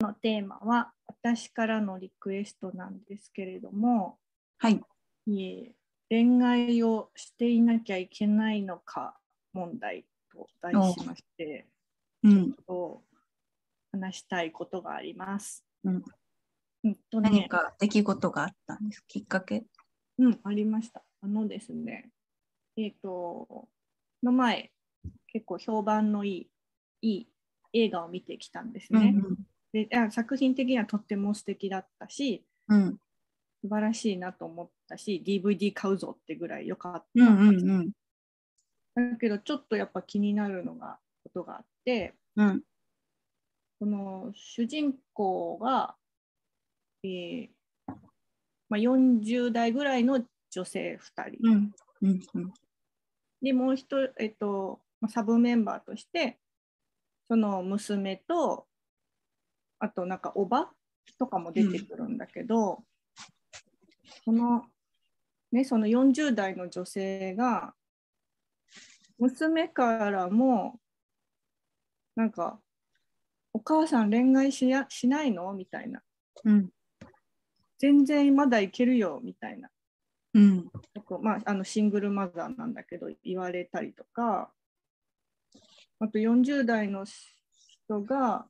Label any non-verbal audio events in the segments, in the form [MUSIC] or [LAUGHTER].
のテーマは私からのリクエストなんですけれども、はい。いえ恋愛をしていなきゃいけないのか問題と題しまして、うん。と話したいことがあります。うんうんとね何か出来事があったんです。きっかけ？うん、ありました。あのですね、えっ、と、この前、結構評判のいい、いい映画を見てきたんですね。であ作品的にはとっても素敵だったし、うん。うん。素晴らしいなと思ったし、DVD 買うぞってぐらい良かった。うんうんうん。だけど、ちょっとやっぱ気になるのが、ことがあって、うん。この主人公が、えーまあ、40代ぐらいの女性2人。うん。うん。うん。で、もう一人、えっと、まあサブメンバーとして、その娘と、あとなんかおばとかも出てくるんだけど、その、ね、その40代の女性が、娘からも、なんか、お母さん恋愛しやしないの？みたいな。うん。全然まだいけるよ、みたいな。うん。まあ、あのシングルマザーなんだけど言われたりとかあと40代の人が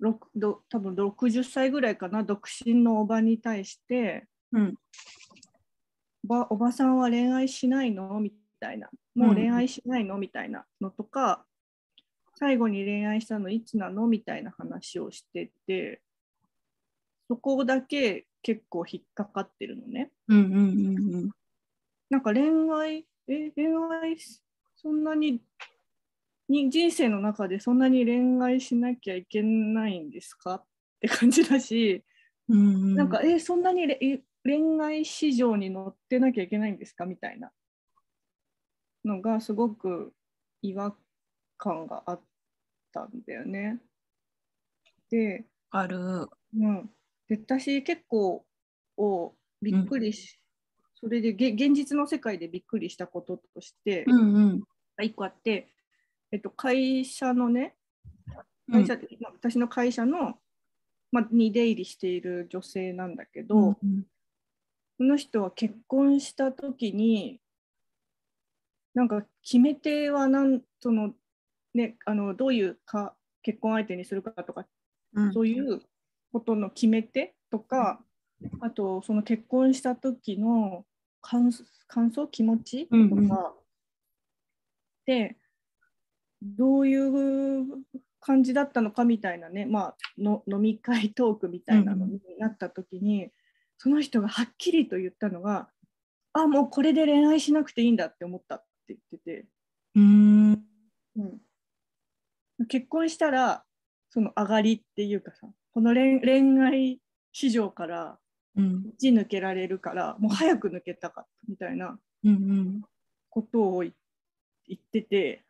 ど多分60歳ぐらいかな独身のおばに対してうん。おばおばさんは恋愛しないの？みたいなもう恋愛しないの？みたいなのとか最後に恋愛したのいつなの？みたいな話をしててそこだけ結構引っかかってるのね。うん。うん。うん。なんか恋愛、え、恋愛、そんなにに、人生の中でそんなに恋愛しなきゃいけないんですか？って感じだし、うん。なんか、え、そんなに恋愛市場に乗ってなきゃいけないんですか？みたいなのがすごく違和感があったんだよね。で、ある。うん、で私結構をびっくりし、それでげ現実の世界でびっくりしたこととして、うん。うん。一個あって、えっと、会社のねうん会社、まあ私の会社の、まあ、に出入りしている女性なんだけど、うん。その人は結婚した時になんか決め手はなんその、ね、あのどういうか結婚相手にするかとかうん。そういうことの決め手とか、あとその結婚した時の感感想、気持ちとか、うんうんで、どういう感じだったのかみたいなね、まあ、の飲み会トークみたいなのになった時に、その人がはっきりと言ったのが、あ、もうこれで恋愛しなくていいんだって思ったって言ってて。うん。うん、結婚したらその上がりっていうかさこの恋恋愛市場からうん。打ち抜けられるからもう早く抜けたかったみたいなうん。ことを言言ってて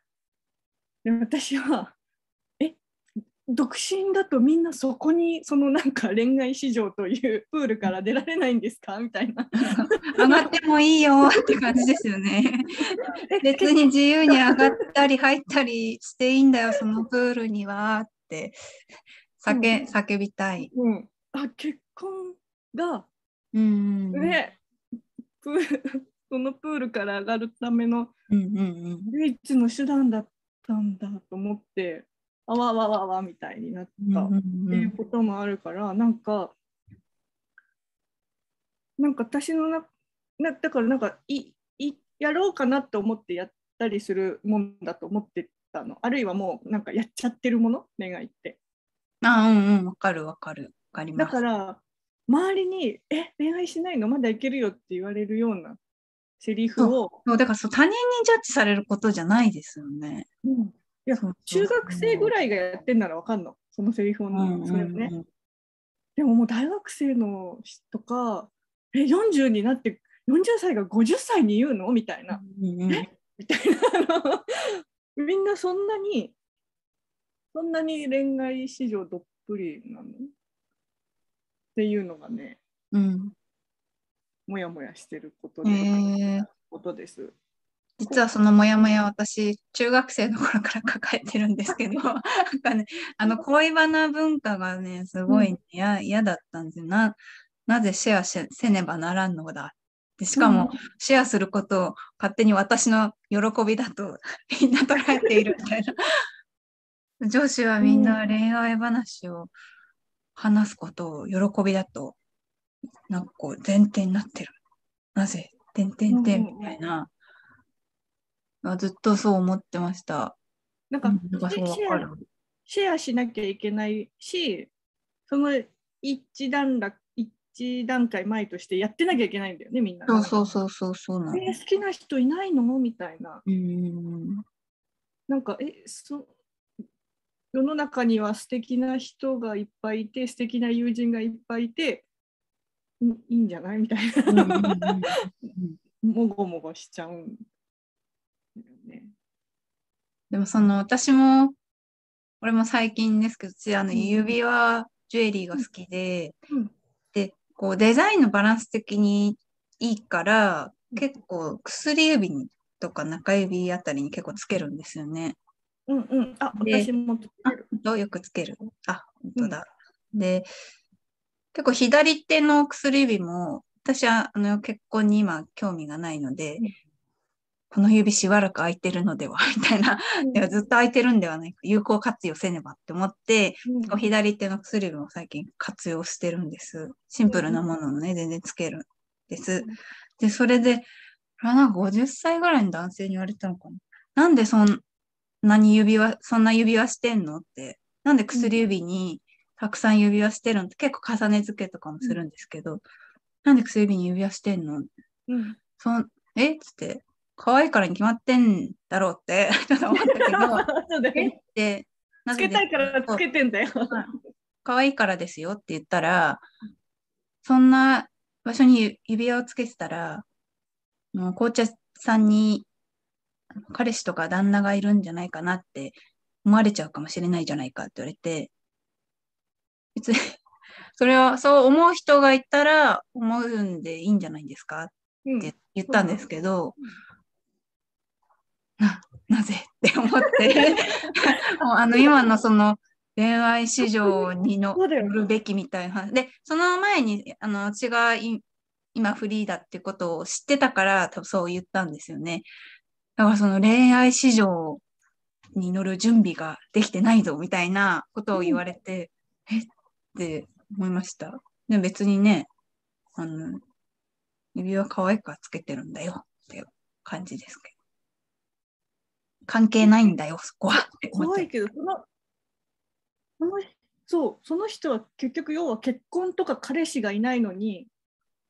で私はえ独身だとみんなそこにそのなんか恋愛市場というプールから出られないんですか？みたいな。上がってもいいよって感じですよね。[LAUGHS] 別に自由に上がったり入ったりしていいんだよ、そのプールにはって叫叫びたい。うん、あ結婚がうん。ね、プー [LAUGHS] そのプールから上がるためのうんうんうん。唯一の手段だったんだ。と思ってあわわわわみたいになった。っうんていうこともあるから、なんかなんか私のななだからなんかいいやろうかなって思ってやったりするもんだと思ってたの。あるいはもうなんかやっちゃってるもの？恋愛って。あ、うんうん、わかるわかる。わかります。だから周りに「え恋愛しないの？まだいけるよ」って言われるようなセリフを。そうだからそう他人にジャッジされることじゃないですよね。うん。いや中学生ぐらいがやってんならわかんの。そのセリフを、うんうんうん。でももう大学生の人とかえ40になって40歳が50歳に言うの？みたいな、うんうんえ？みたいな。[LAUGHS] みんなそんなにそんなに恋愛市場どっぷりなの？っていうのがね。うん。もやもやしてることえで、ー、ことです。実はそのモヤモヤ私、中学生の頃から抱えてるんですけど、[LAUGHS] なんかね、あの恋バナ文化がね、すごい嫌、嫌だったんですよ。な、なぜシェアせせねばならんのだ。でしかも、シェアすることを勝手に私の喜びだと [LAUGHS] みんな捉えているみたいな。[LAUGHS] 女子はみんな恋愛話を話すことを喜びだと、なんかこう前提になってる。なぜ？てんてんてんみたいな。あずっとそう思ってました。なんか、シェア。シェアしなきゃいけないし、その一段落一段階前としてやってなきゃいけないんだよね、みんな。そうそうそうそうそうなの。えー好きな人いないの？みたいな。うん。なんか、え、そ世の中には素敵な人がいっぱいいて、素敵な友人がいっぱいいて、いいいんじゃない？みたいな。うんもごもごしちゃうんね。でもその私も、これも最近ですけど、私あのうん指輪、ジュエリーが好きで、うんで、こうデザインのバランス的にいいから、結構薬指にとか中指あたりに結構つけるんですよね。うんうん。あ、で私もつけある。、よくつける。あ、本当だ。で、結構左手の薬指も、私はあの結婚に今興味がないので、うんこの指しばらく空いてるのでは、[LAUGHS] みたいな。いやずっと空いてるんではないか。有効活用せねばって思って、うん左手の薬指も最近活用してるんです。シンプルなものをね、全然つけるんです。で、それで、あれなんか50歳ぐらいの男性に言われたのかな。なんでそんなに指輪、そんな指輪してんのって。なんで薬指にたくさん指輪してるのって結構重ね付けとかもするんですけど、なんで薬指に指輪してんの？うん。そん、え？っつって、可愛いからに決まってんだろうって、[LAUGHS] ちょっと思ったけど、[LAUGHS] そうえ？っね。て、なつけたいからつけてんだよ。可愛いからですよって言ったら、そんな場所に指輪をつけてたら、もう紅茶さんに彼氏とか旦那がいるんじゃないかなって思われちゃうかもしれないじゃないかって言われて、別に、[LAUGHS] それはそう思う人がいたら思うんでいいんじゃないですか？うん。って言ったんですけどうん、な、なぜって思って、[LAUGHS] もうあの今のその恋愛市場に乗るべきみたいな。話。で、その前に、あの、私がい今フリーだってことを知ってたから、多分そう言ったんですよね。だからその恋愛市場に乗る準備ができてないぞみたいなことを言われて、えって思いました。で別にね、あの、指輪可愛くはつけてるんだよっていう感じですけど。関係ないんだよ、そこは怖いけど、その、そのそう、その人は結局、要は結婚とか彼氏がいないのに、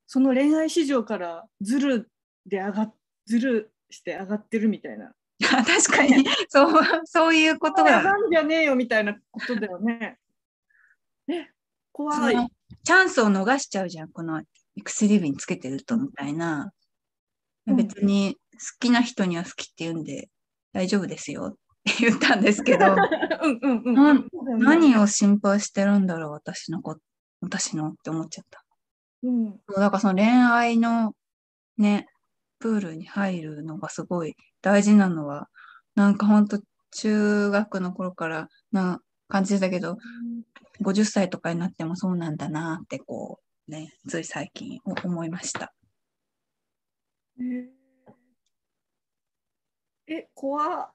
その恋愛市場からズルで上がっ、ズルして上がってるみたいな。う。確かに、そう、そういうこと上ががんじゃねえよみたいなことだよね。え、怖い。チャンスを逃しちゃうじゃん、この薬指につけてるとみたいな。うん。別に好きな人には好きって言うんで大丈夫ですよ。って言ったんですけど、[LAUGHS] 何を心配してるんだろう、私の子、私のって思っちゃった。うん。だからその恋愛のね、プールに入るのがすごい大事なのは、なんかほんと中学の頃からな感じだけど、50歳とかになってもそうなんだなってこうね、つい最近思いました。ええ、怖っ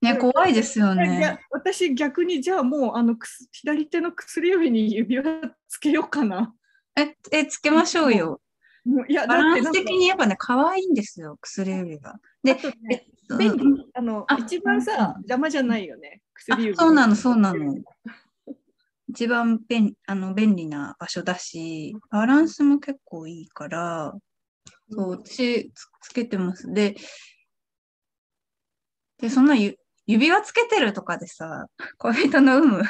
ね、怖いですよね。私逆にじゃあもうあのくす左手の薬指に指輪つけようかな。え、え、つけましょうよ。もういやバランス的にやっぱね、可愛いんですよ、薬指が。でねうん便利あのあ一番さ邪魔じゃないよね薬そうなの、そうなの。一番便あの便利な場所だし、バランスも結構いいから、そう、私つつけてます。で、で、そんなゆ指輪つけてるとかでさ、恋人の有無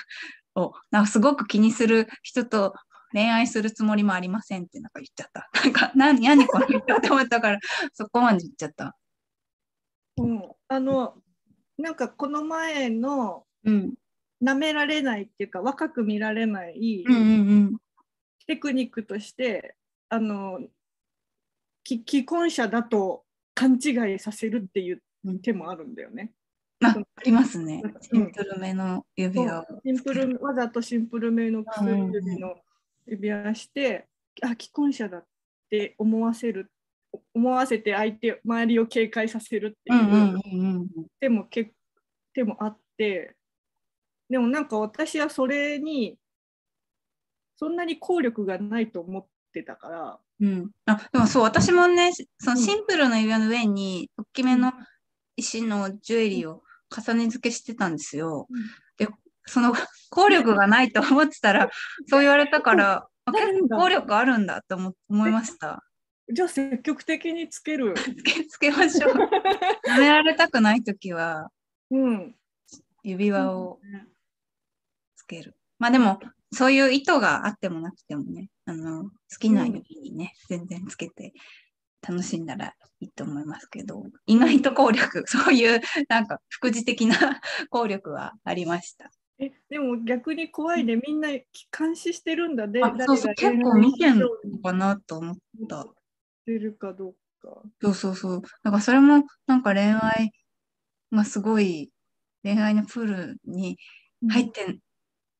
をなんかすごく気にする人と恋愛するつもりもありませんってなんか言っちゃった。なんか、な何この言ったって思ったから、そこまで言っちゃった。うん、あのなんかこの前のうん。舐められないっていうか若く見られないうんうんうん。テクニックとして、あのき既婚者だと勘違いさせるっていう手もあるんだよね。あありますね。シンプルめの指輪を。シンプルわざとシンプルめの薬指の指輪して、あ既婚者だって思わせる思わせて相手周りを警戒させるっていう。うんうんうんうん。手もけ手もあって。でもなんか私はそれにそんなに効力がないと思ってたから。うん、あでもそう私もねそのうん。シンプルな指輪の上に大きめの石のジュエリーを重ね付けしてたんですよ。でその効力がないと思ってたら [LAUGHS] そう言われたから [LAUGHS] あ結構効力あるんだって思思いました。じゃあ積極的につける。つけつけましょう。[LAUGHS] やめられたくないときはうん。指輪をつける。まあでもそういう意図があってもなくてもねあの好きな指にね、全然つけて楽しんだらいいと思いますけど意外と効力 [LAUGHS] そういうなんか副次的な [LAUGHS] 効力はありました。えでも逆に怖いでみんな監視してるんだで、あそうそう結構見てんのかなと思った。てるかどうか。そうそうそう。だからそれもなんか恋愛がすごい恋愛のプールに入って、うん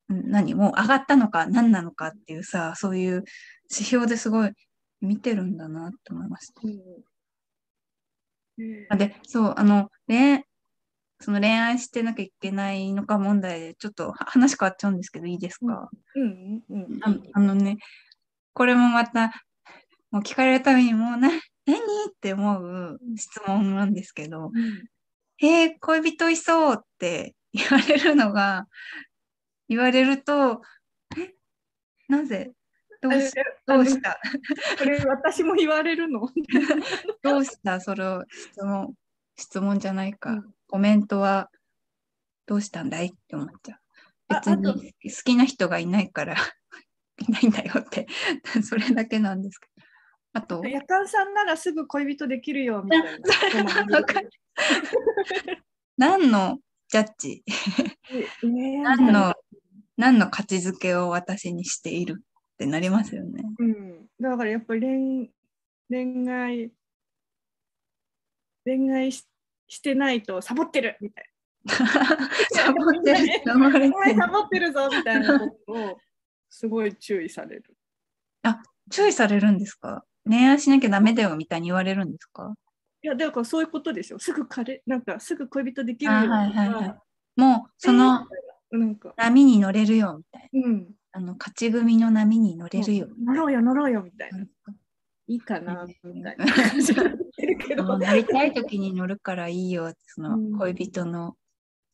何もう上がったのか何なのかっていうさ、そういう指標ですごい見てるんだなって思いました。うんで、そう、あの、恋その恋愛してなきゃいけないのか問題で、ちょっとは話変わっちゃうんですけど、いいですか、うんうんうん。ああのね、これもまた、もう聞かれるためにもうな、[LAUGHS] 何？って思う質問なんですけど、うんえー、恋人いそう？って [LAUGHS] 言われるのが、言われると、え、なぜ？どうしえどうした？これ私も言われるの？[LAUGHS] どうした？それを質問、質問じゃないか。うん。コメントはどうしたんだい？って思っちゃう。あ別に好きな人がいないからいないんだよって、それだけなんですけど。あと、夜間さんならすぐ恋人できるよみたいな。[LAUGHS] 何のジャッジ？何の、何の価値づけを私にしているってなりますよね。うん、だからやっぱり恋恋愛恋愛ししてないとサボってるみたい [LAUGHS] サボってる、サボってるぞみたいなことをすごい注意される。注意されるんですか？恋愛しなきゃダメだよみたいに言われるんですか？いやだからそういうことでしょ。すぐ彼なんかすぐ恋人できるよあとかはいはいはい。もうそのなんか、波に乗れるよみたいうん、な。あの勝ち組の波に乗れるよ。乗ろうよ乗ろうよみたいな。うんいいかなみたいな感じでるけど。[LAUGHS] もう乗りたい時に乗るからいいよ。そのうん恋人の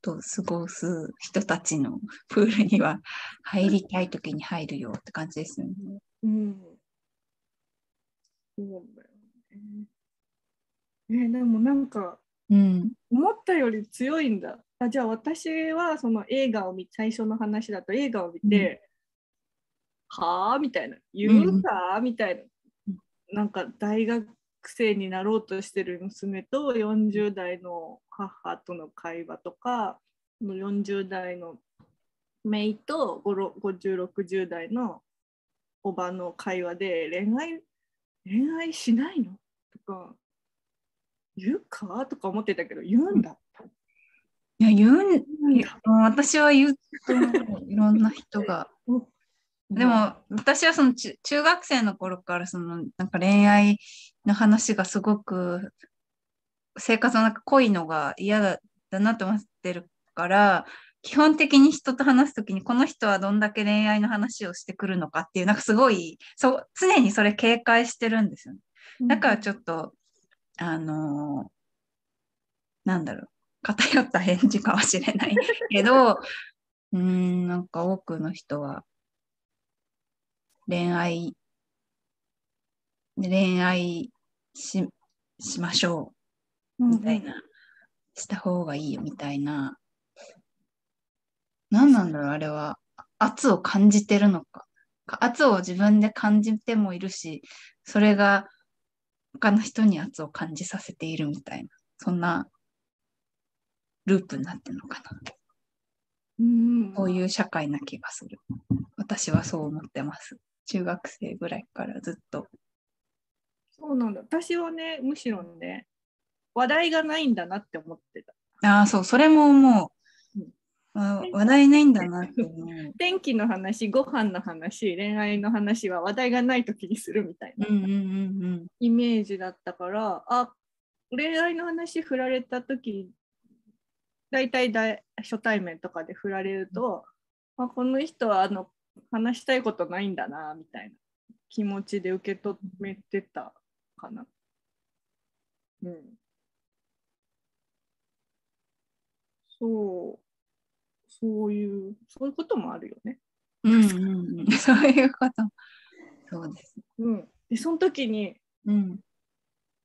と過ごす人たちのプールには入りたい時に入るよって感じですよね。うん。そうだよね。えでもなんかうん。思ったより強いんだ。あじゃあ私はその映画を見最初の話だと映画を見て、はあみたいな言うか、みたいななんか大学生になろうとしてる娘と40代の母との会話とか40代の姪と5060代のおばの会話で恋愛恋愛しないの？とか言うか？とか思ってたけど言うんだ。いや、言うん、私は言うと。いろんな人が。[LAUGHS] でも、私はその中中学生の頃からそのなんか恋愛の話がすごく生活の中濃いのが嫌だだなと思ってるから基本的に人と話すときにこの人はどんだけ恋愛の話をしてくるのかっていうなんかすごいそう常にそれ警戒してるんですよね。だからちょっとあのーなんだろう偏った返事かもしれないけどうーんなんか多くの人は恋愛、恋愛ししましょうみたいな、した方がいいよみたいな。何なんだろう、あれは。圧を感じてるのか。圧を自分で感じてもいるし、それが他の人に圧を感じさせているみたいな、そんなループになってるのかな。うんこういう社会な気がする。私はそう思ってます。中学生ぐらいからずっと。そうなんだ。私はね、むしろね、話題がないんだなって思ってた。ああ、そう、それも思ううん。あ話題ないんだなって思う。天気の話、ご飯の話、恋愛の話は話題がない時にするみたいなうんうんうんイメージだったから、あ恋愛の話振られた時大体だ初対面とかで振られると、あこの人はあの話したいことないんだなみたいな気持ちで受け止めてたかな。うん。そう、そういう、そういうこともあるよね。うん。うんうんうん。そういうこと。そうです。うん。で、その時に、うん。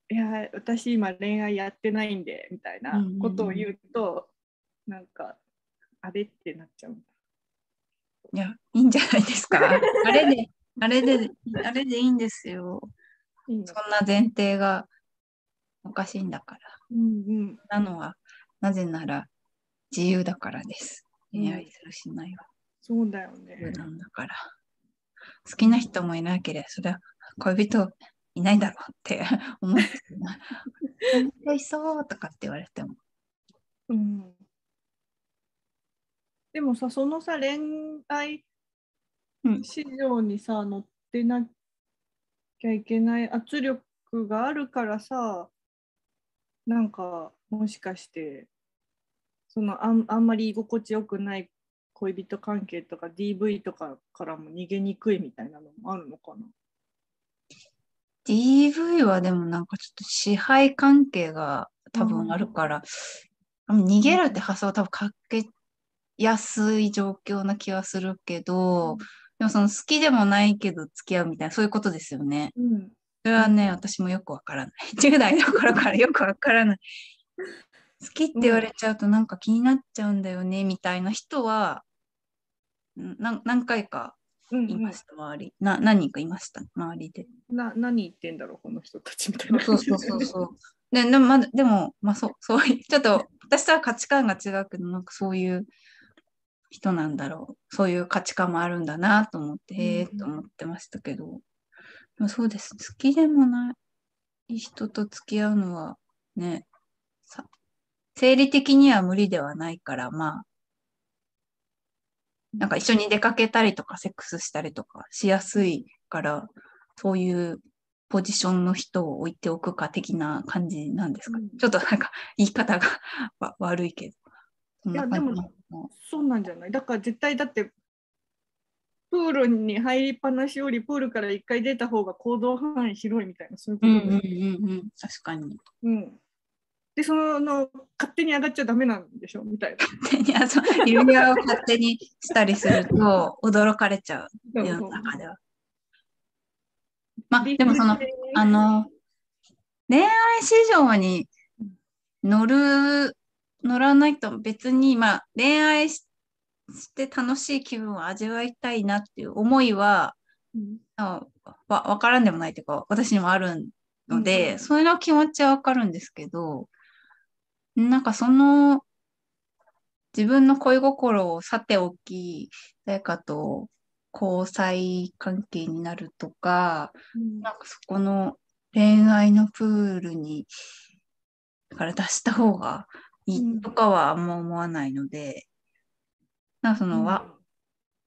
いや、私今恋愛やってないんで、みたいなうんうんうんことを言うと、なんか、あれってなっちゃう。いや、いいんじゃないですか。[LAUGHS] あれで、あれで、あれでいいんですよ。いいのそんな前提がおかしいんだから。うんうん。なのは、なぜなら自由だからです。うん恋愛するしないはそうだよ自ね由。なんだから。好きな人もいなければ、それは恋人いないだろうって [LAUGHS] 思って。恋人いそうとかって言われても。うん。でもさ、そのさ、恋愛うん市場にさ、乗ってなきゃいけない圧力があるからさ、なんか、もしかして、そのあんあんまり居心地よくない恋人関係とか DV とかからも逃げにくいみたいなのもあるのかな？DV はでもなんかちょっと支配関係が多分あるから、あの逃げるって発想は多分かけやすい状況な気はするけど、でもその好きでもないけど付き合うみたいな、そういうことですよね。うん。それはね、私もよくわからない。[LAUGHS] 10代の頃からよくわからない。好きって言われちゃうとなんか気になっちゃうんだよね、みたいな人は、何回かいました、周り。な何人かいました、周りで。な何言ってんだろう、この人たちみたいなそうそうそうそう。ででも、まだ、でも、まあ、そう、そうちょっと、私とは価値観が違うけど、なんかそういう人なんだろう。そういう価値観もあるんだなと思って、へえうんと思ってましたけど。そうです。好きでもない人と付き合うのは、ね、さ生理的には無理ではないから、まあ、なんか一緒に出かけたりとか、セックスしたりとかしやすいから、そういうポジションの人を置いておくか的な感じなんですか、うん。ちょっとなんか言い方が [LAUGHS] わ悪いけど。いやでもそうなんじゃない？だから絶対だってプールに入りっぱなしよりプールから一回出た方が行動範囲広いみたいなそういうことで、うんうんうんうん。確かに。うんでその勝手に上がっちゃダメなんでしょ？みたいいやそう指輪を勝手にしたりすると驚かれちゃう、な。世の中では。まあ、でもその、あの、恋愛市場に乗る、乗らないと別に、まあ、恋愛しして楽しい気分を味わいたいなっていう思いは、うん。あわわからんでもないというか、私にもあるので、うんそういうの気持ちはわかるんですけど、なんかその、自分の恋心をさておき、誰かと交際関係になるとか、うん。なんかそこの恋愛のプールに、から出した方がいいとかはあんま思わないので、なんかそのわ、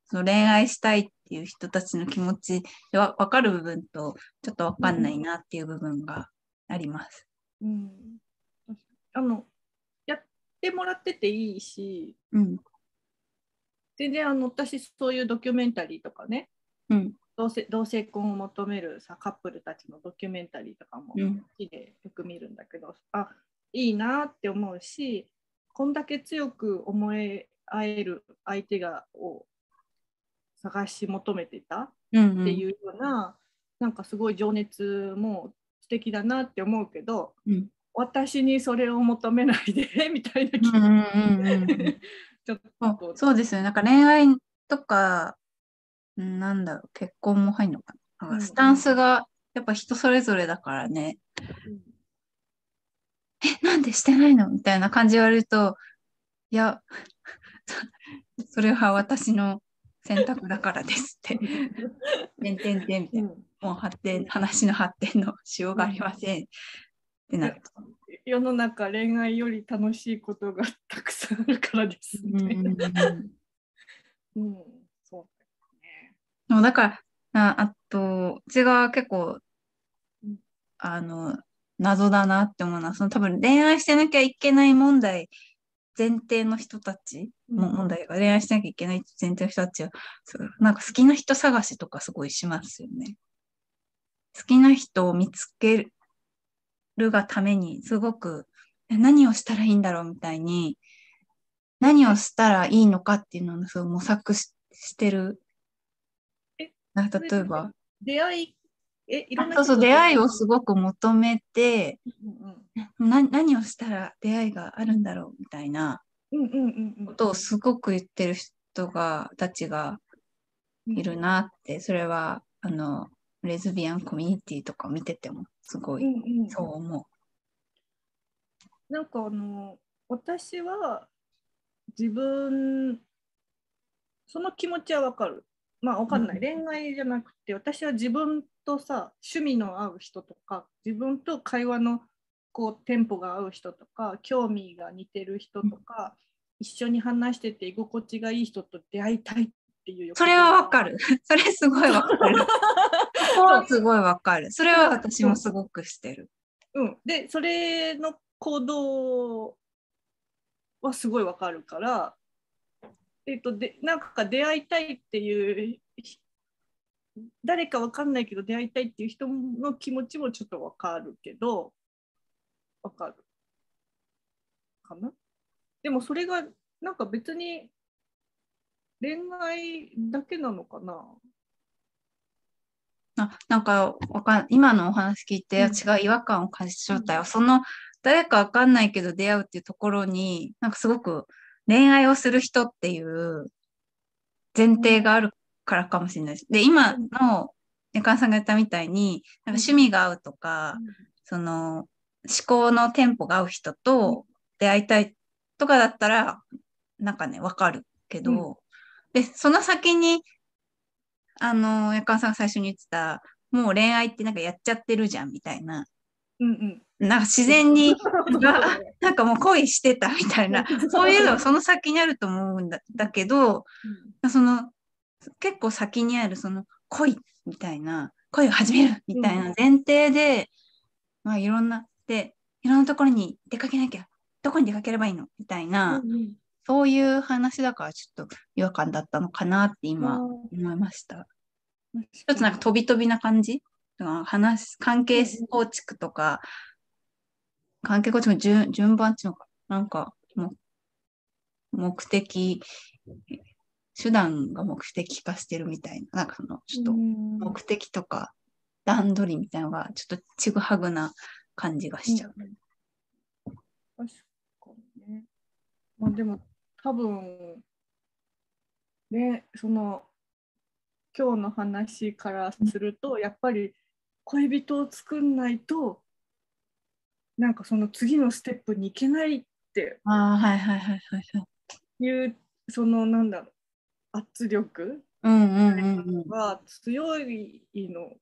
その恋愛したいっていう人たちの気持ちでわ分かる部分と、ちょっと分かんないなっていう部分があります。うん。あのてもらってていいしうん。全然あの私そういうドキュメンタリーとかねうん。同性同性婚を求めるさカップルたちのドキュメンタリーとかもうん好きでよく見るんだけど、あいいなって思うしこんだけ強く思い合える相手がを探し求めてたうん、っていうような、なんかすごい情熱も素敵だなって思うけどうん。私にそれを求めないで [LAUGHS] みたいな気うんうんうんそうとそうですよね。なんか恋愛とか、うんなんだろう、結婚も入るのかな。なんうんかスタンスがやっぱ人それぞれだからね。え、なんでしてないの？みたいな感じ言われると、いや、[LAUGHS] それは私の選択だからですって。[LAUGHS] てんてんてんみたいな。もう発展、話の発展のしようがありません。ってなると。世の中恋愛より楽しいことがたくさんあるからですうんうんね。うんうん、そうでもだから、ああと、うちが結構うん、あの、謎だなって思うのは、その多分恋愛してなきゃいけない問題、前提の人たち、うんも問題が恋愛しなきゃいけない前提の人たちは、そうなんか好きな人探しとかすごいしますよね。好きな人を見つけるがために、すごく、え何をしたらいいんだろうみたいに、何をしたらいいのかっていうのをすごい模索ししてる。え例えば、出会い、え、いろんなそうそう、出会いをすごく求めて、うんな何をしたら出会いがあるんだろうみたいなうんうんうんうん。ことをすごく言ってる人が、たちがうんいるなって、それは、あの、レズビアンコミュニティとか見てても、すごい、うんうんそう思なんかあの私は自分その気持ちはわかる。まあわかんない。うん恋愛じゃなくて私は自分とさ趣味の合う人とか自分と会話のこうテンポが合う人とか興味が似てる人とか、一緒に話してて居心地がいい人と出会いたいっていう。それはわかる。る。それすごいわかる。[LAUGHS] そこはすごいわかる。それは私もすごくしてる。うん、でそれの行動はすごいわかるから、えっとでなんか出会いたいっていうひ誰かわかんないけど出会いたいっていう人の気持ちもちょっとわかるけどわかるかな？でもそれがなんか別に恋愛だけなのかな？あなんかわかん、今のお話聞いて、うん違う違和感を感じちゃったよ。その、誰かわかんないけど出会うっていうところに、なんかすごく恋愛をする人っていう前提があるからかもしれないです。で、今のネカンさんが言ったみたいに、なんか趣味が合うとか、その、思考のテンポが合う人と出会いたいとかだったら、なんかね、わかるけど、で、その先に、あの、やかんさんが最初に言ってた、もう恋愛ってなんかやっちゃってるじゃんみたいな、うんうん。なんか自然に、[LAUGHS] なんかもう恋してたみたいな、[LAUGHS] そういうのはその先にあると思うんだだけど、その、結構先にあるその恋みたいな、恋を始めるみたいな前提で、まあいろんな、で、いろんなところに出かけなきゃ、どこに出かければいいのみたいな、うんうんそういう話だからちょっと違和感だったのかなって今思いました。ちょちょっとなんか飛び飛びな感じ話、関係構築とか、関係構築の順順番っていうのか、なんかもう目的、手段が目的化してるみたいな、なんかそのちょっと目的とか段取りみたいなのがちょっとちぐはぐな感じがしちゃう。うん確かにね。まあでも多分ねその今日の話からするとやっぱり恋人を作んないとなんかその次のステップに行けないってああ、はいはいはいはいはい。いうそのなんだろう圧力うんうんうんうん。が強いの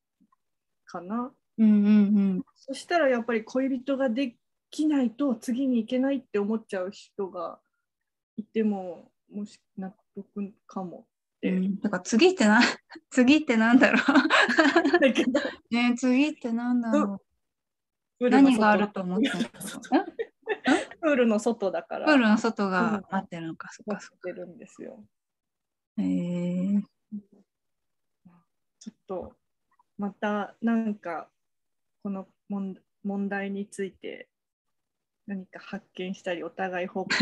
かな。うんうんうん。そしたらやっぱり恋人ができないと次に行けないって思っちゃう人がいてももし納得かもって。うん、だから次ってな、[LAUGHS] [LAUGHS] 次ってなんだろう。ね次ってなんだろう。何があると思ってるの？か [LAUGHS] プールの外だからプールの外が待ってるのか、そっ待かそっってるんですよ。か。へえちょっとまたなんかこの問問題について何か発見したりお互い報告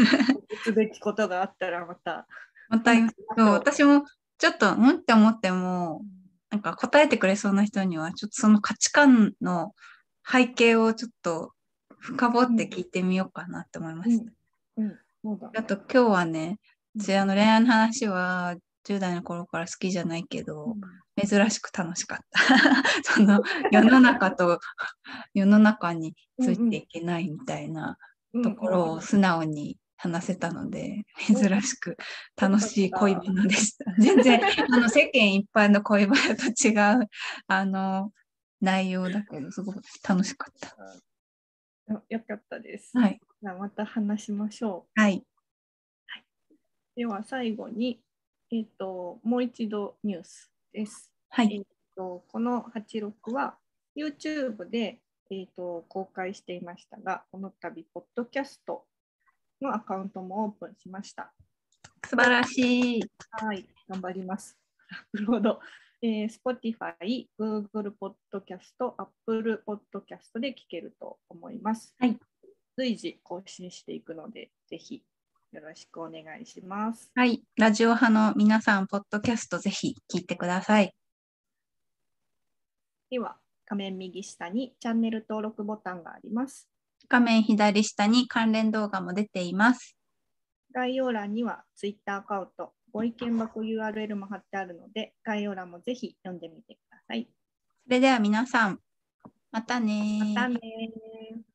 すべきことがあったらまた。また、そう。私もちょっと、うんって思っても、なんか答えてくれそうな人には、ちょっとその価値観の背景をちょっと深掘って聞いてみようかなって思いました。うん、そうだね。あと今日はね、私あの恋愛の話は10代の頃から好きじゃないけど、珍しく楽しかった。[LAUGHS] その世の中と世の中についていけないみたいなうんところを素直に話せたので、珍しく楽しい恋バナでした。全然あの世間一般の恋バナと違うあの内容だけど、すごく楽しかった。よよかったです。はい。じゃあまた話しましょう。はい。では最後に、えっともう一度ニュースです。えっはい。とこの86は YouTube で、えっと公開していましたが、この度、ポッドキャストのアカウントもオープンしました。素晴らしい。はい、頑張ります。アップロード。えー、Spotify、Google Podcast、Apple Podcast で聞けると思います。はい。随時更新していくので、ぜひよろしくお願いします。はい。ラジオ派の皆さん、ポッドキャストぜひ聞いてください。では、画面右下にチャンネル登録ボタンがあります。画面左下に関連動画も出ています。概要欄には Twitter アカウント、ご意見箱 URL も貼ってあるので、概要欄もぜひ読んでみてください。それでは皆さん、またねまたねー